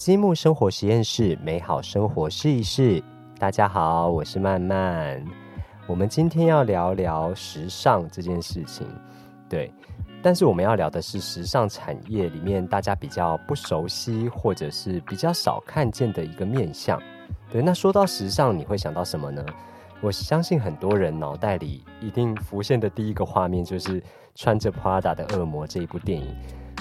积木生活实验室，美好生活试一试。大家好，我是曼曼。我们今天要聊聊时尚这件事情，对。但是我们要聊的是时尚产业里面大家比较不熟悉或者是比较少看见的一个面相。对，那说到时尚，你会想到什么呢？我相信很多人脑袋里一定浮现的第一个画面就是穿着 Prada 的恶魔这一部电影。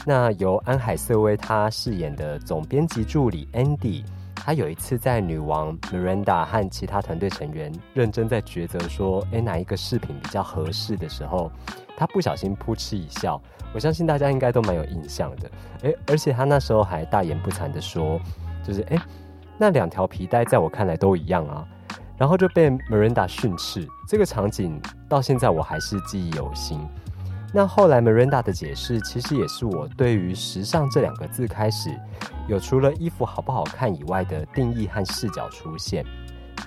那由安海瑟薇她饰演的总编辑助理 Andy，他有一次在女王 Miranda 和其他团队成员认真在抉择说，哎，哪一个饰品比较合适的时候，她不小心扑哧一笑。我相信大家应该都蛮有印象的。哎，而且她那时候还大言不惭的说，就是哎，那两条皮带在我看来都一样啊。然后就被 Miranda 训斥，这个场景到现在我还是记忆犹新。那后来 Miranda 的解释，其实也是我对于时尚这两个字开始有除了衣服好不好看以外的定义和视角出现。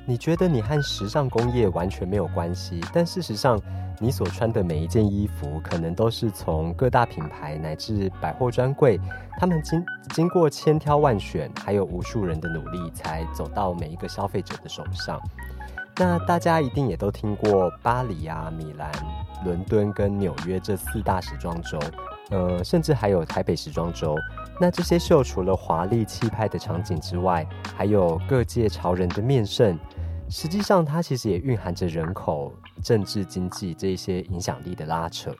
你觉得你和时尚工业完全没有关系，但事实上，你所穿的每一件衣服，可能都是从各大品牌乃至百货专柜，他们经经过千挑万选，还有无数人的努力，才走到每一个消费者的手上。那大家一定也都听过巴黎啊、米兰、伦敦跟纽约这四大时装周，呃，甚至还有台北时装周。那这些秀除了华丽气派的场景之外，还有各界潮人的面圣。实际上，它其实也蕴含着人口、政治、经济这一些影响力的拉扯。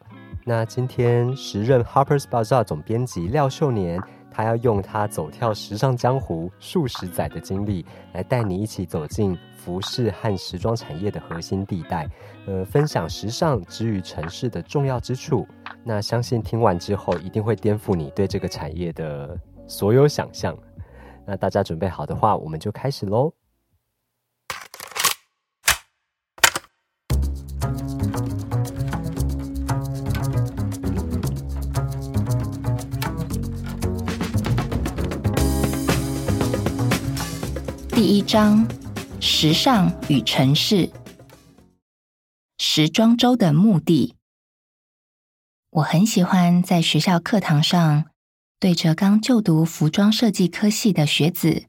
那今天时任 Harper's Bazaar 总编辑廖秀年。他要用他走跳时尚江湖数十载的经历，来带你一起走进服饰和时装产业的核心地带，呃，分享时尚之于城市的重要之处。那相信听完之后，一定会颠覆你对这个产业的所有想象。那大家准备好的话，我们就开始喽。第一章：时尚与城市。时装周的目的，我很喜欢在学校课堂上对着刚就读服装设计科系的学子，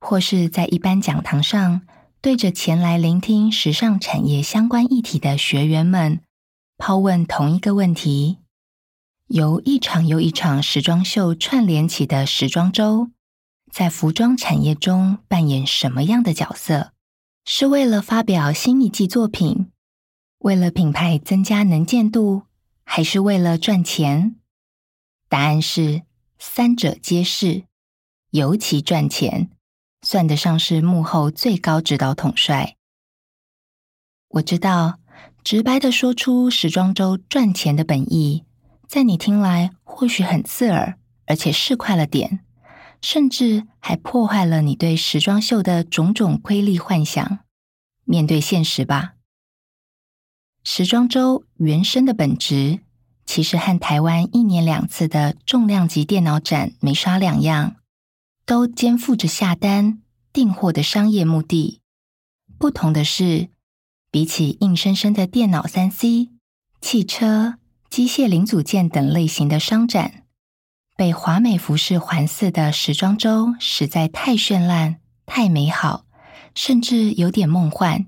或是在一般讲堂上对着前来聆听时尚产业相关议题的学员们抛问同一个问题：由一场又一场时装秀串联起的时装周。在服装产业中扮演什么样的角色？是为了发表新一季作品，为了品牌增加能见度，还是为了赚钱？答案是三者皆是。尤其赚钱，算得上是幕后最高指导统帅。我知道，直白的说出时装周赚钱的本意，在你听来或许很刺耳，而且是快了点。甚至还破坏了你对时装秀的种种瑰丽幻想。面对现实吧，时装周原生的本质其实和台湾一年两次的重量级电脑展没啥两样，都肩负着下单订货的商业目的。不同的是，比起硬生生的电脑三 C、汽车、机械零组件等类型的商展。被华美服饰环伺的时装周实在太绚烂、太美好，甚至有点梦幻，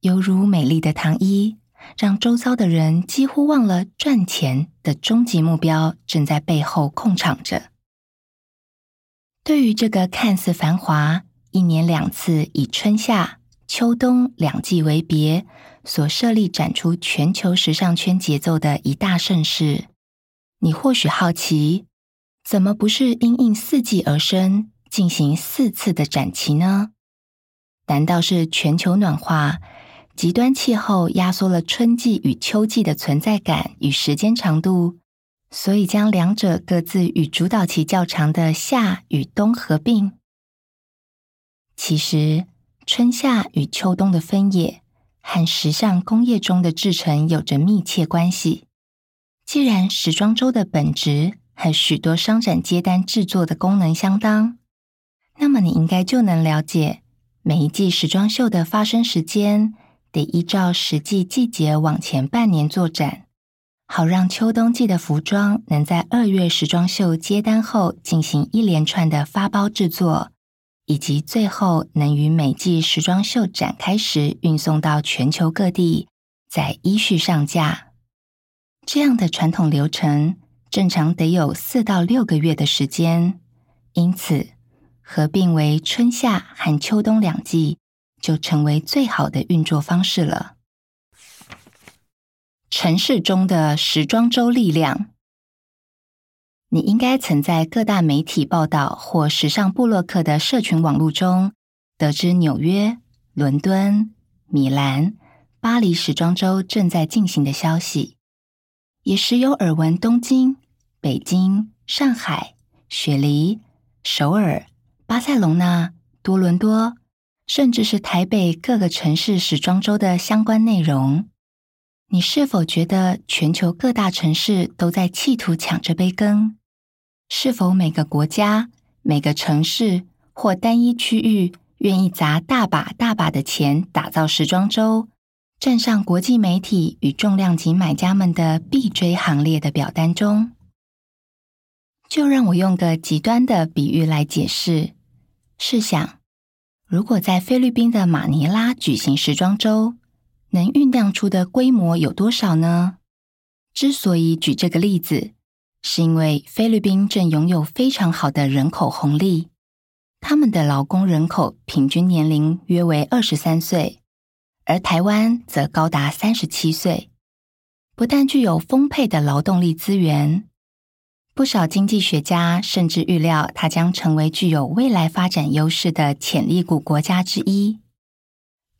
犹如美丽的糖衣，让周遭的人几乎忘了赚钱的终极目标正在背后控场着。对于这个看似繁华、一年两次以春夏秋冬两季为别所设立展出全球时尚圈节奏的一大盛事，你或许好奇。怎么不是因应四季而生，进行四次的展期呢？难道是全球暖化、极端气候压缩了春季与秋季的存在感与时间长度，所以将两者各自与主导期较长的夏与冬合并？其实，春夏与秋冬的分野和时尚工业中的制成有着密切关系。既然时装周的本质，和许多商展接单制作的功能相当，那么你应该就能了解，每一季时装秀的发生时间得依照实际季节往前半年做展，好让秋冬季的服装能在二月时装秀接单后进行一连串的发包制作，以及最后能于每季时装秀展开时运送到全球各地，再依序上架。这样的传统流程正常得有四到六个月的时间，因此合并为春夏和秋冬两季，就成为最好的运作方式了。城市中的时装周力量，你应该曾在各大媒体报道或时尚部落客的社群网络中得知，纽约、伦敦、米兰、巴黎时装周正在进行的消息，也时有耳闻东京、北京、上海、雪梨、首尔、巴塞隆纳、多伦多，甚至是台北各个城市时装周的相关内容。你是否觉得全球各大城市都在企图抢这杯羹？是否每个国家、每个城市或单一区域愿意砸大把大把的钱打造时装周，站上国际媒体与重量级买家们的必追行列的表单中？就让我用个极端的比喻来解释：试想，如果在菲律宾的马尼拉举行时装周。能酝酿出的规模有多少呢？之所以举这个例子，是因为菲律宾正拥有非常好的人口红利，他们的劳工人口平均年龄约为二十三岁，而台湾则高达三十七岁。不但具有丰沛的劳动力资源，不少经济学家甚至预料它将成为具有未来发展优势的潜力股国家之一。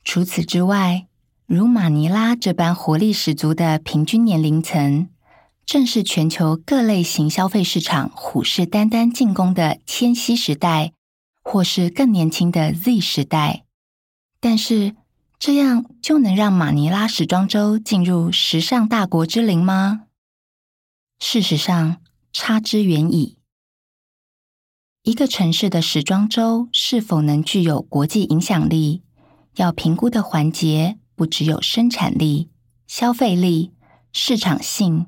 除此之外，如马尼拉这般活力十足的平均年龄层，正是全球各类型消费市场虎视眈眈进攻的千禧时代，或是更年轻的 Z 时代。但是，这样就能让马尼拉时装周进入时尚大国之林吗？事实上，差之远矣。一个城市的时装周是否能具有国际影响力，要评估的环节。不只有生产力、消费力、市场性，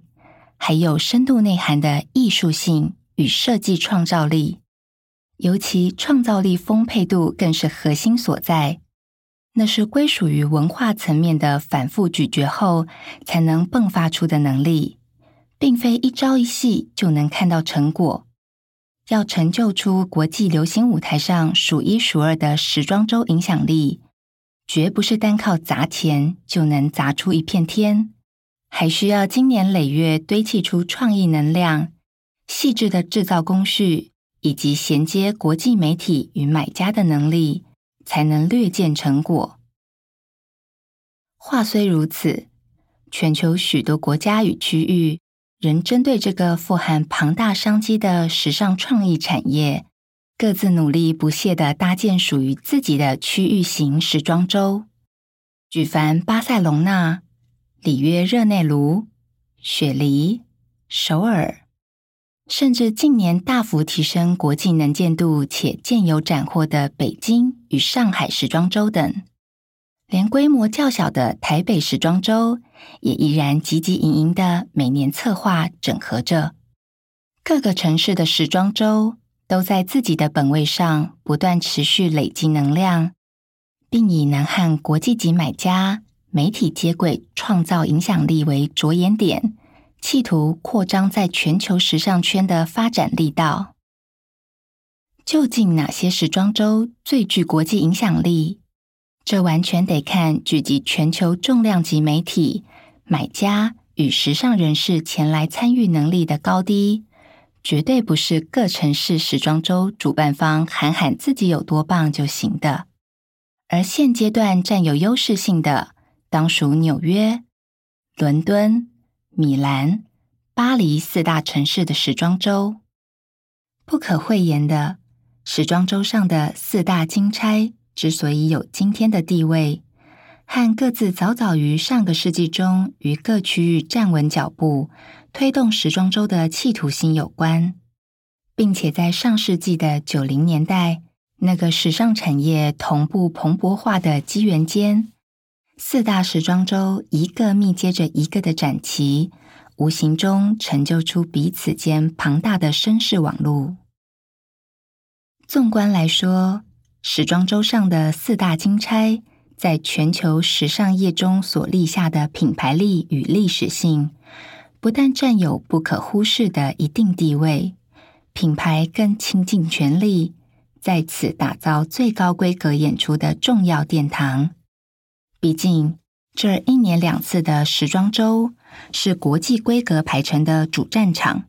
还有深度内涵的艺术性与设计创造力。尤其创造力丰沛度更是核心所在。那是归属于文化层面的反复咀嚼后才能迸发出的能力，并非一朝一夕就能看到成果。要成就出国际流行舞台上数一数二的时装周影响力。绝不是单靠砸钱就能砸出一片天，还需要经年累月堆砌出创意能量、细致的制造工序以及衔接国际媒体与买家的能力，才能略见成果。话虽如此，全球许多国家与区域仍针对这个富含庞大商机的时尚创意产业。各自努力不懈的搭建属于自己的区域型时装周，举凡巴塞隆纳、里约热内卢、雪梨、首尔，甚至近年大幅提升国际能见度且渐有斩获的北京与上海时装周等，连规模较小的台北时装周也依然积极营营的每年策划整合着各个城市的时装周。都在自己的本位上不断持续累积能量，并以能和国际级买家、媒体接轨、创造影响力为着眼点，企图扩张在全球时尚圈的发展力道。究竟哪些时装周最具国际影响力？这完全得看聚集全球重量级媒体、买家与时尚人士前来参与能力的高低。绝对不是各城市时装周主办方喊喊自己有多棒就行的，而现阶段占有优势性的，当属纽约、伦敦、米兰、巴黎四大城市的时装周。不可讳言的，时装周上的四大金钗之所以有今天的地位，和各自早早于上个世纪中于各区域站稳脚步。推动时装周的企图心有关，并且在上世纪的九零年代那个时尚产业同步蓬勃化的机缘间，四大时装周一个密接着一个的展旗，无形中成就出彼此间庞大的绅士网络。纵观来说，时装周上的四大金钗，在全球时尚业中所立下的品牌力与历史性，不但占有不可忽视的一定地位，品牌更倾尽全力在此打造最高规格演出的重要殿堂。毕竟，这一年两次的时装周是国际规格排程的主战场，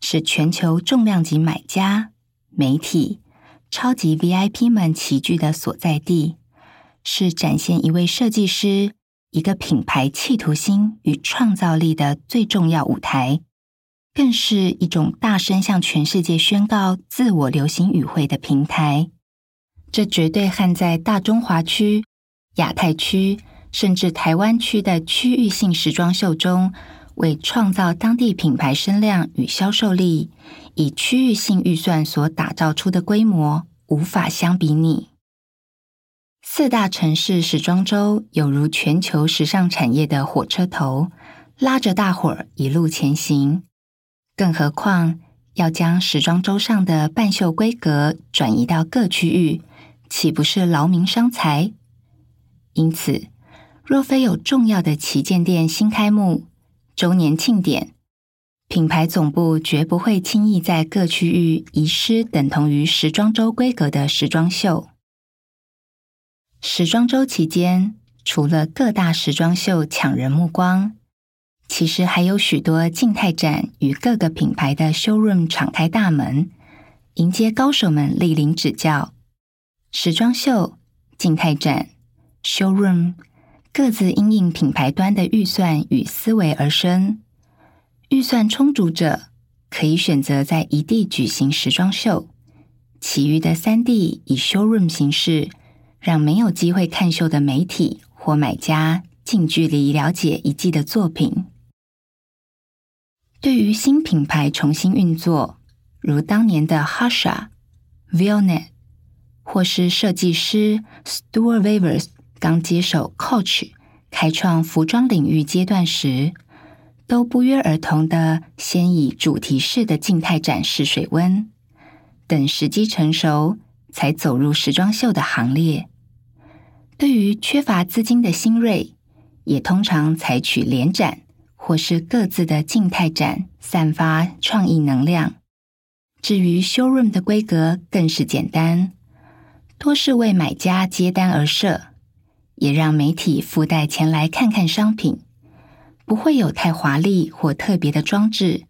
是全球重量级买家、媒体。超级 VIP 们齐聚的所在地，是展现一位设计师、一个品牌企图心与创造力的最重要舞台，更是一种大声向全世界宣告自我流行语汇的平台。这绝对和在大中华区、亚太区，甚至台湾区的区域性时装秀中。为创造当地品牌声量与销售力，以区域性预算所打造出的规模无法相比拟。四大城市时装周有如全球时尚产业的火车头，拉着大伙儿一路前行。更何况要将时装周上的半袖规格转移到各区域，岂不是劳民伤财？因此，若非有重要的旗舰店新开幕，周年庆典，品牌总部绝不会轻易在各区域遗失等同于时装周规格的时装秀。时装周期间，除了各大时装秀抢人目光，其实还有许多静态展与各个品牌的 showroom 敞开大门，迎接高手们莅临指教。时装秀、静态展、showroom。各自因应品牌端的预算与思维而生。预算充足者可以选择在一地举行时装秀，其余的三地以 showroom 形式，让没有机会看秀的媒体或买家近距离了解一季的作品。对于新品牌重新运作，如当年的 Hasha、Violet，或是设计师 Stuart Weavers。刚接手 Coach 开创服装领域阶段时，都不约而同的先以主题式的静态展示水温，等时机成熟，才走入时装秀的行列。对于缺乏资金的新锐，也通常采取联展或是各自的静态展，散发创意能量。至于 Showroom 的规格，更是简单，多是为买家接单而设。也让媒体附带前来看看商品，不会有太华丽或特别的装置，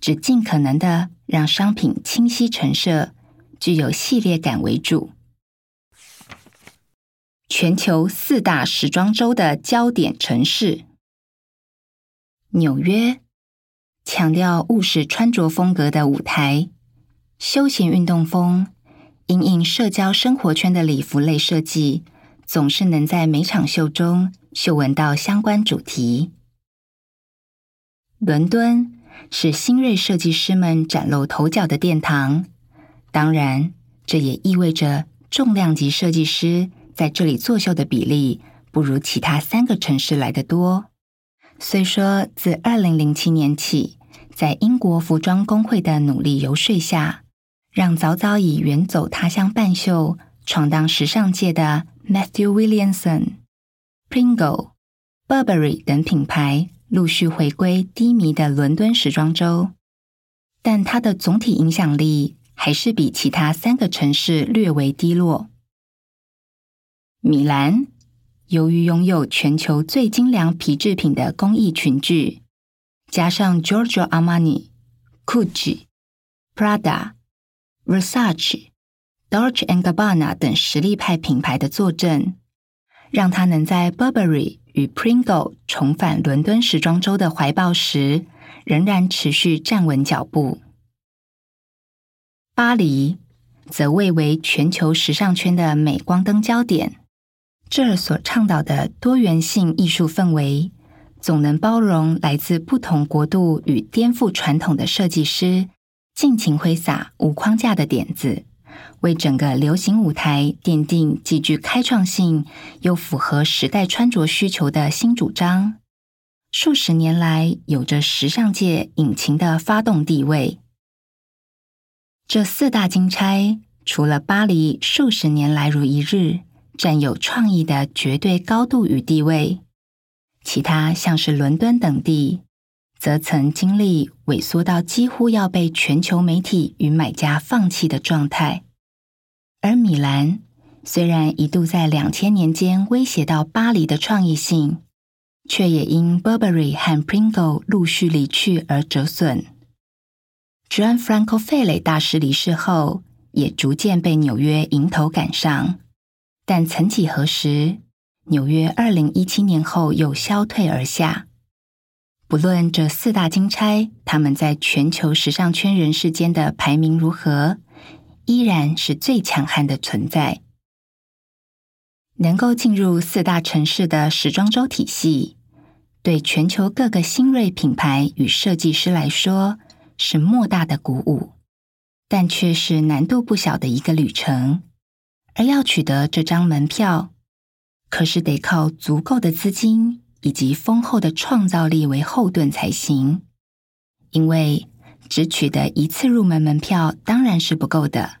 只尽可能的让商品清晰陈设，具有系列感为主。全球四大时装周的焦点城市——纽约，强调务实穿着风格的舞台，休闲运动风，隐隐社交生活圈的礼服类设计。总是能在每场秀中嗅闻到相关主题。伦敦是新锐设计师们崭露头角的殿堂，当然，这也意味着重量级设计师在这里作秀的比例不如其他三个城市来的多。虽说自二零零七年起，在英国服装工会的努力游说下，让早早已远走他乡办秀、闯荡时尚界的。Matthew Williamson、Pringle、Burberry 等品牌陆续回归低迷的伦敦时装周，但它的总体影响力还是比其他三个城市略为低落。米兰由于拥有全球最精良皮制品的工艺群聚，加上 Giorgio Armani、Gucci、Prada、Versace。Dolce and Gabbana 等实力派品牌的坐镇，让他能在 Burberry 与 Pringle 重返伦敦时装周的怀抱时，仍然持续站稳脚步。巴黎则蔚为全球时尚圈的镁光灯焦点，这儿所倡导的多元性艺术氛围，总能包容来自不同国度与颠覆传统的设计师，尽情挥洒无框架的点子。为整个流行舞台奠定极具开创性又符合时代穿着需求的新主张，数十年来有着时尚界引擎的发动地位。这四大金钗，除了巴黎数十年来如一日占有创意的绝对高度与地位，其他像是伦敦等地，则曾经历萎缩到几乎要被全球媒体与买家放弃的状态。而米兰虽然一度在两千年间威胁到巴黎的创意性。却也因 Burberry 和 Pringle 陆续离去而折损。Gianfranco Fele 大师离世后，也逐渐被纽约迎头赶上。但曾几何时，纽约二零一七年后又消退而下。不论这四大金钗，他们在全球时尚圈人士间的排名如何，依然是最强悍的存在。能够进入四大城市的时装周体系。对全球各个新锐品牌与设计师来说是莫大的鼓舞，但却是难度不小的一个旅程。而要取得这张门票，可是得靠足够的资金以及丰厚的创造力为后盾才行。因为只取得一次入门门票当然是不够的，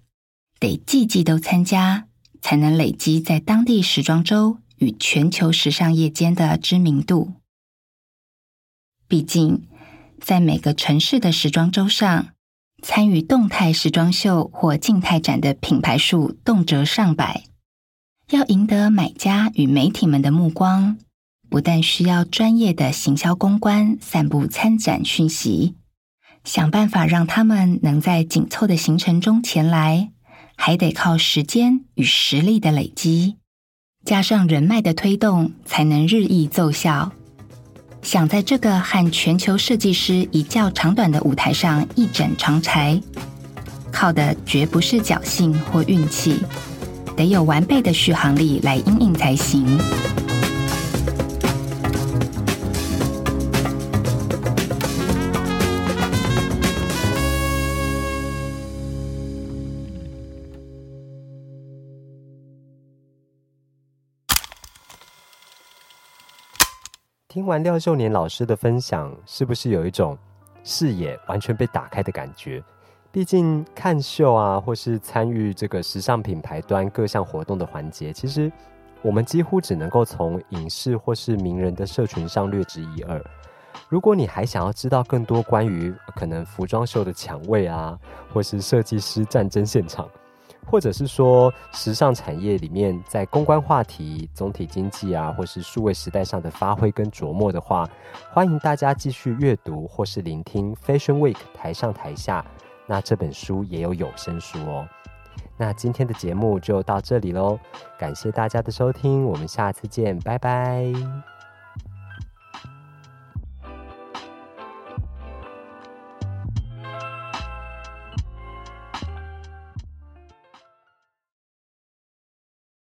得季季都参加，才能累积在当地时装周与全球时尚业间的知名度。毕竟，在每个城市的时装周上，参与动态时装秀或静态展的品牌数动辄上百。要赢得买家与媒体们的目光，不但需要专业的行销公关散布参展讯息，想办法让他们能在紧凑的行程中前来，还得靠时间与实力的累积，加上人脉的推动，才能日益奏效。想在这个和全球设计师一较长短的舞台上一展长才，靠的绝不是侥幸或运气，得有完备的续航力来应应才行。听完廖秀年老师的分享，是不是有一种视野完全被打开的感觉？毕竟看秀啊，或是参与这个时尚品牌端各项活动的环节，其实我们几乎只能够从影视或是名人的社群上略知一二。如果你还想要知道更多关于可能服装秀的抢位啊，或是设计师战争现场，或者是说，时尚产业里面在公关话题、总体经济啊，或是数位时代上的发挥跟琢磨的话，欢迎大家继续阅读或是聆听 Fashion Week 台上台下。那这本书也有有声书哦。那今天的节目就到这里喽，感谢大家的收听，我们下次见，拜拜。